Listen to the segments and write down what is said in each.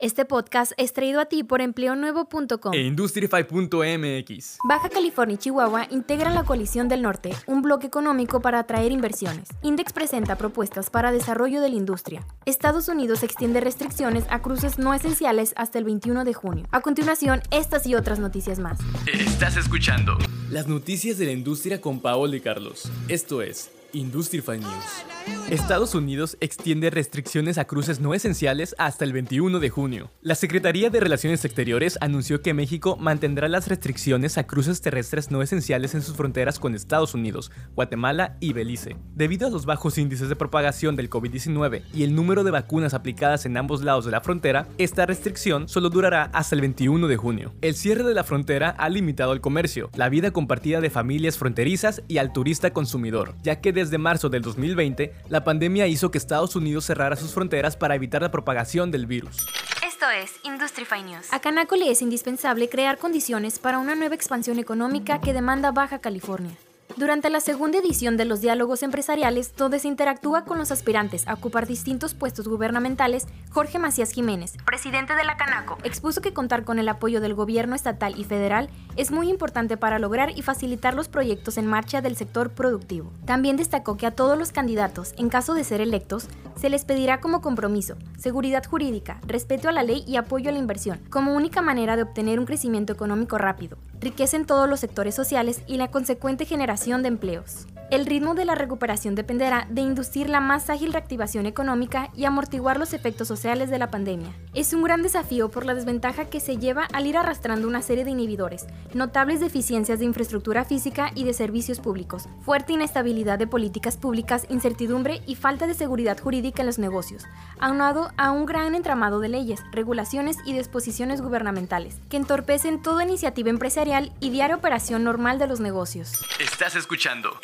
Este podcast es traído a ti por empleonuevo.com e Industrify.mx. Baja California y Chihuahua integran la Coalición del Norte, un bloque económico para atraer inversiones. Index presenta propuestas para desarrollo de la industria. Estados Unidos extiende restricciones a cruces no esenciales hasta el 21 de junio. A continuación, estas y otras noticias más. Estás escuchando las noticias de la industria con Paola y Carlos. Esto es Industrify News. Estados Unidos extiende restricciones a cruces no esenciales hasta el 21 de junio. La Secretaría de Relaciones Exteriores anunció que México mantendrá las restricciones a cruces terrestres no esenciales en sus fronteras con Estados Unidos, Guatemala y Belice. Debido a los bajos índices de propagación del COVID-19 y el número de vacunas aplicadas en ambos lados de la frontera, esta restricción solo durará hasta el 21 de junio. El cierre de la frontera ha limitado el comercio, la vida compartida de familias fronterizas y al turista consumidor, ya que desde marzo del 2020 la pandemia hizo que Estados Unidos cerrara sus fronteras para evitar la propagación del virus. Esto es Industrify News. A Canaco le es indispensable crear condiciones para una nueva expansión económica que demanda Baja California. Durante la segunda edición de los diálogos empresariales, donde se interactúa con los aspirantes a ocupar distintos puestos gubernamentales, Jorge Macías Jiménez, presidente de la Canaco, expuso que contar con el apoyo del gobierno estatal y federal es muy importante para lograr y facilitar los proyectos en marcha del sector productivo. También destacó que a todos los candidatos, en caso de ser electos, se les pedirá como compromiso seguridad jurídica, respeto a la ley y apoyo a la inversión, como única manera de obtener un crecimiento económico rápido, riqueza en todos los sectores sociales y la consecuente generación de empleos. El ritmo de la recuperación dependerá de inducir la más ágil reactivación económica y amortiguar los efectos sociales de la pandemia. Es un gran desafío por la desventaja que se lleva al ir arrastrando una serie de inhibidores, notables deficiencias de infraestructura física y de servicios públicos, fuerte inestabilidad de políticas públicas, incertidumbre y falta de seguridad jurídica en los negocios, aunado a un gran entramado de leyes, regulaciones y disposiciones gubernamentales, que entorpecen toda iniciativa empresarial y diaria operación normal de los negocios. Estás escuchando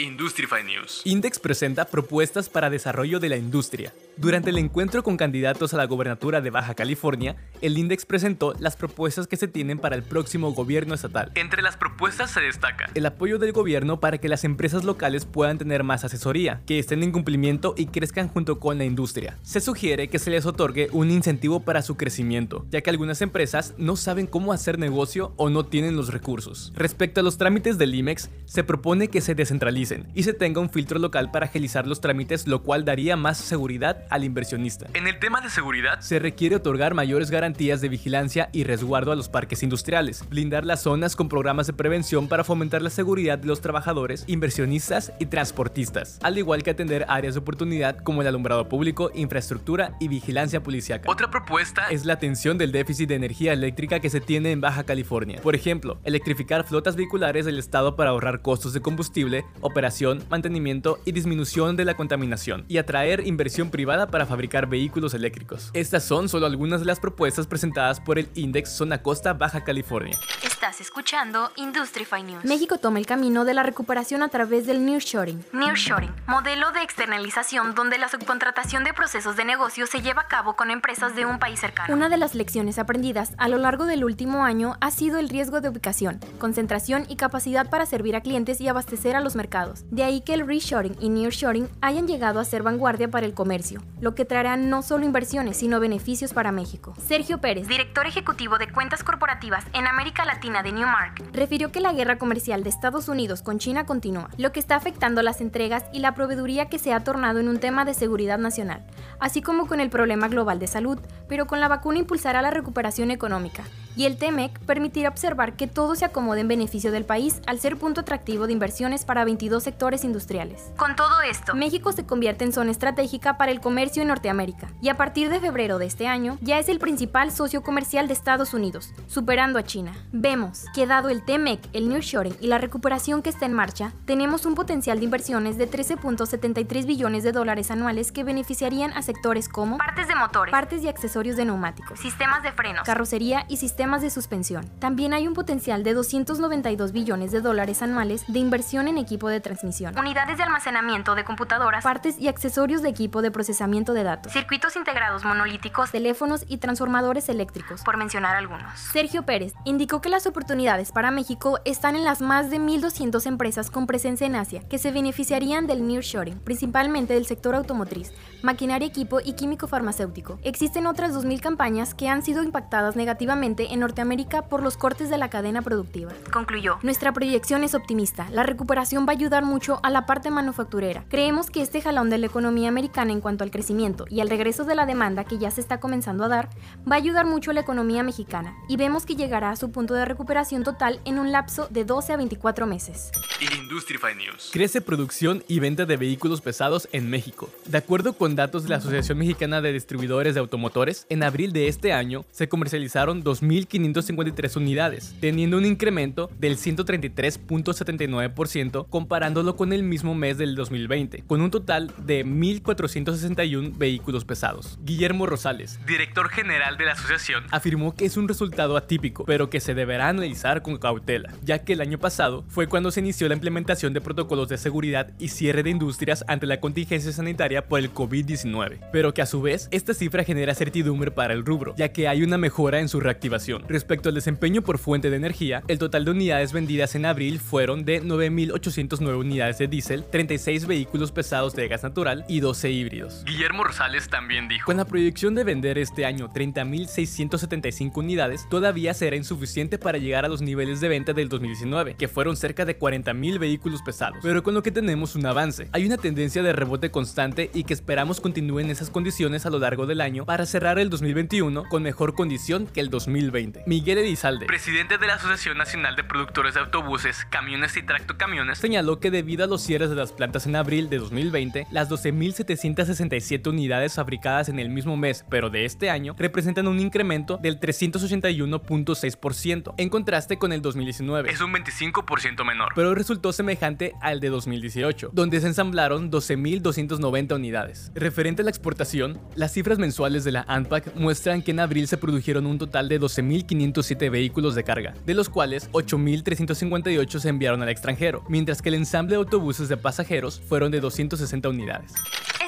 Index presenta propuestas para desarrollo de la industria. Durante el encuentro con candidatos a la gobernatura de Baja California, el Index presentó las propuestas que se tienen para el próximo gobierno estatal. Entre las propuestas se destaca el apoyo del gobierno para que las empresas locales puedan tener más asesoría, que estén en cumplimiento y crezcan junto con la industria. Se sugiere que se les otorgue un incentivo para su crecimiento, ya que algunas empresas no saben cómo hacer negocio o no tienen los recursos. Respecto a los trámites del IMEX, se propone que se descentralicen y se tenga un filtro local para agilizar los trámites, lo cual daría más seguridad al inversionista. En el tema de seguridad, se requiere otorgar mayores garantías de vigilancia y resguardo a los parques industriales, blindar las zonas con programas de prevención para fomentar la seguridad de los trabajadores, inversionistas y transportistas, al igual que atender áreas de oportunidad como el alumbrado público, infraestructura y vigilancia policiaca. Otra propuesta es la atención del déficit de energía eléctrica que se tiene en Baja California. Por ejemplo, electrificar flotas vehiculares del estado para ahorrar costos de combustible, operación, mantenimiento y disminución de la contaminación, y atraer inversión privada para fabricar vehículos eléctricos. Estas son solo algunas de las propuestas presentadas por el Index Zona Costa Baja California. Estás escuchando Industrify News. México toma el camino de la recuperación a través del nearshoring. Nearshoring, modelo de externalización donde la subcontratación de procesos de negocio se lleva a cabo con empresas de un país cercano. Una de las lecciones aprendidas a lo largo del último año ha sido el riesgo de ubicación, concentración y capacidad para servir a clientes y abastecer a los mercados. De ahí que el reshoring y nearshoring hayan llegado a ser vanguardia para el comercio, lo que traerá no solo inversiones, sino beneficios para México. Sergio Pérez, director ejecutivo de cuentas corporativas en América Latina de Newmark, refirió que la guerra comercial de Estados Unidos con China continúa, lo que está afectando las entregas y la proveeduría que se ha tornado en un tema de seguridad nacional, así como con el problema global de salud, pero con la vacuna impulsará la recuperación económica y el TEMEC permitirá observar que todo se acomode en beneficio del país al ser punto atractivo de inversiones para 22 sectores industriales. Con todo esto, México se convierte en zona estratégica para el comercio en Norteamérica y a partir de febrero de este año ya es el principal socio comercial de Estados Unidos, superando a China. Vemos que dado el TEMEC, el nearshoring y la recuperación que está en marcha, tenemos un potencial de inversiones de 13.73 billones de dólares anuales que beneficiarían a sectores como partes de motores, partes y accesorios de neumáticos, sistemas de frenos, carrocería y sistemas sistemas de suspensión. También hay un potencial de 292 billones de dólares anuales de inversión en equipo de transmisión, unidades de almacenamiento de computadoras, partes y accesorios de equipo de procesamiento de datos, circuitos integrados monolíticos, teléfonos y transformadores eléctricos, por mencionar algunos. Sergio Pérez indicó que las oportunidades para México están en las más de 1.200 empresas con presencia en Asia que se beneficiarían del nearshoring, principalmente del sector automotriz, maquinaria, equipo y químico farmacéutico. Existen otras 2.000 campañas que han sido impactadas negativamente en Norteamérica por los cortes de la cadena productiva. Concluyó, nuestra proyección es optimista, la recuperación va a ayudar mucho a la parte manufacturera. Creemos que este jalón de la economía americana en cuanto al crecimiento y al regreso de la demanda que ya se está comenzando a dar, va a ayudar mucho a la economía mexicana y vemos que llegará a su punto de recuperación total en un lapso de 12 a 24 meses. Industrify News. Crece producción y venta de vehículos pesados en México. De acuerdo con datos de la Asociación Mexicana de Distribuidores de Automotores, en abril de este año se comercializaron 2.553 unidades, teniendo un incremento del 133.79% comparándolo con el mismo mes del 2020, con un total de 1.461 vehículos pesados. Guillermo Rosales, director general de la asociación, afirmó que es un resultado atípico, pero que se deberá analizar con cautela, ya que el año pasado fue cuando se inició la implementación de protocolos de seguridad y cierre de industrias ante la contingencia sanitaria por el COVID-19, pero que a su vez esta cifra genera certidumbre para el rubro, ya que hay una mejora en su reactivación. Respecto al desempeño por fuente de energía, el total de unidades vendidas en abril fueron de 9.809 unidades de diésel, 36 vehículos pesados de gas natural y 12 híbridos. Guillermo Rosales también dijo, con la proyección de vender este año 30.675 unidades, todavía será insuficiente para llegar a los niveles de venta del 2019, que fueron cerca de 40.000 vehículos vehículos pesados, pero con lo que tenemos un avance. Hay una tendencia de rebote constante y que esperamos continúen esas condiciones a lo largo del año para cerrar el 2021 con mejor condición que el 2020. Miguel Edizalde, presidente de la Asociación Nacional de Productores de Autobuses, Camiones y Tractocamiones, señaló que debido a los cierres de las plantas en abril de 2020, las 12.767 unidades fabricadas en el mismo mes, pero de este año, representan un incremento del 381.6% en contraste con el 2019. Es un 25% menor, pero resultó semejante al de 2018, donde se ensamblaron 12.290 unidades. Referente a la exportación, las cifras mensuales de la ANPAC muestran que en abril se produjeron un total de 12.507 vehículos de carga, de los cuales 8.358 se enviaron al extranjero, mientras que el ensamble de autobuses de pasajeros fueron de 260 unidades.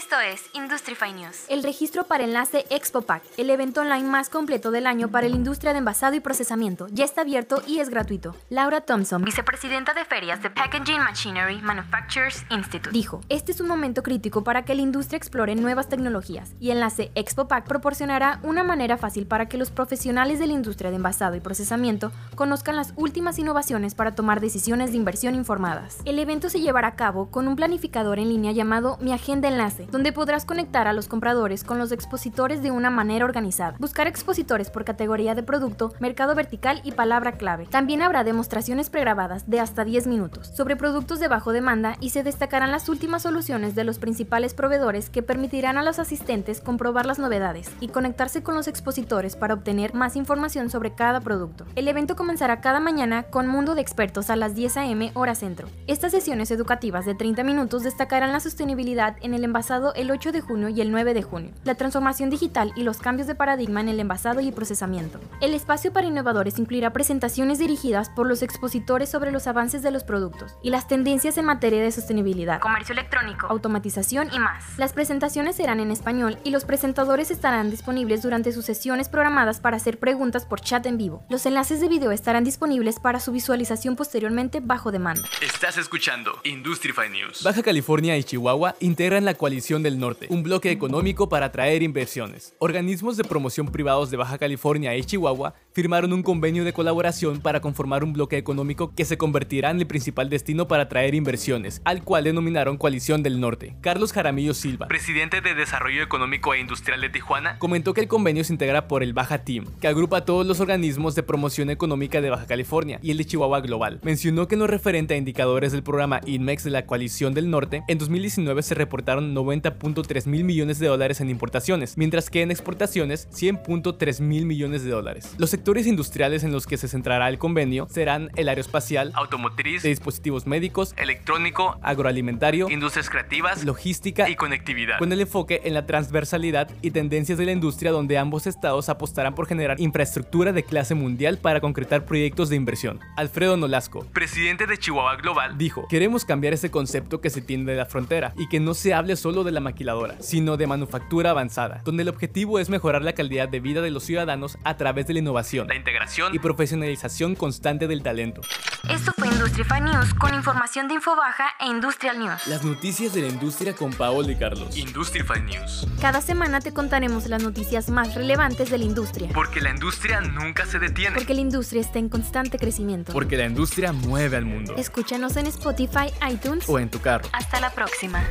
Esto es Industrify News. El registro para enlace ExpoPack, el evento online más completo del año para la industria de envasado y procesamiento, ya está abierto y es gratuito. Laura Thompson, vicepresidenta de ferias de Packaging Machinery Manufacturers Institute, dijo, este es un momento crítico para que la industria explore nuevas tecnologías y Enlace ExpoPack proporcionará una manera fácil para que los profesionales de la industria de envasado y procesamiento conozcan las últimas innovaciones para tomar decisiones de inversión informadas. El evento se llevará a cabo con un planificador en línea llamado Mi Agenda Enlace, donde podrás conectar a los compradores con los expositores de una manera organizada. Buscar expositores por categoría de producto, mercado vertical y palabra clave. También habrá demostraciones pregrabadas de hasta 10 minutos sobre productos de bajo demanda y se destacarán las últimas soluciones de los principales proveedores que permitirán a los asistentes comprobar las novedades y conectarse con los expositores para obtener más información sobre cada producto. El evento comenzará cada mañana con Mundo de Expertos a las 10 a.m. hora centro. Estas sesiones educativas de 30 minutos destacarán la sostenibilidad en el envasado el 8 de junio y el 9 de junio, la transformación digital y los cambios de paradigma en el envasado y procesamiento. El espacio para innovadores incluirá presentaciones dirigidas por los expositores sobre los avances de los productos y las tendencias en materia de sostenibilidad, comercio electrónico, automatización y más. Las presentaciones serán en español y los presentadores estarán disponibles durante sus sesiones programadas para hacer preguntas por chat en vivo. Los enlaces de video estarán disponibles para su visualización posteriormente bajo demanda. Estás escuchando Industrify News. Baja California y Chihuahua integran la coalición del Norte, un bloque económico para atraer inversiones. Organismos de promoción privados de Baja California y Chihuahua firmaron un convenio de colaboración para conformar un bloque económico que se convertirá en el principal destino para atraer inversiones, al cual denominaron Coalición del Norte. Carlos Jaramillo Silva, presidente de Desarrollo Económico e Industrial de Tijuana, comentó que el convenio se integra por el Baja Team, que agrupa a todos los organismos de promoción económica de Baja California y el de Chihuahua Global. Mencionó que en lo referente a indicadores del programa INMEX de la Coalición del Norte, en 2019 se reportaron 90 90.3 mil millones de dólares en importaciones, mientras que en exportaciones 100.3 mil millones de dólares. Los sectores industriales en los que se centrará el convenio serán el aeroespacial, automotriz, de dispositivos médicos, electrónico, agroalimentario, industrias creativas, logística y conectividad, con el enfoque en la transversalidad y tendencias de la industria donde ambos estados apostarán por generar infraestructura de clase mundial para concretar proyectos de inversión. Alfredo Nolasco, presidente de Chihuahua Global, dijo, queremos cambiar ese concepto que se tiene de la frontera y que no se hable solo de la maquiladora, sino de manufactura avanzada, donde el objetivo es mejorar la calidad de vida de los ciudadanos a través de la innovación, la integración y profesionalización constante del talento. Esto fue Industrify News con información de Infobaja e Industrial News. Las noticias de la industria con Paolo y Carlos. Industrify News. Cada semana te contaremos las noticias más relevantes de la industria. Porque la industria nunca se detiene. Porque la industria está en constante crecimiento. Porque la industria mueve al mundo. Escúchanos en Spotify, iTunes o en tu carro. Hasta la próxima.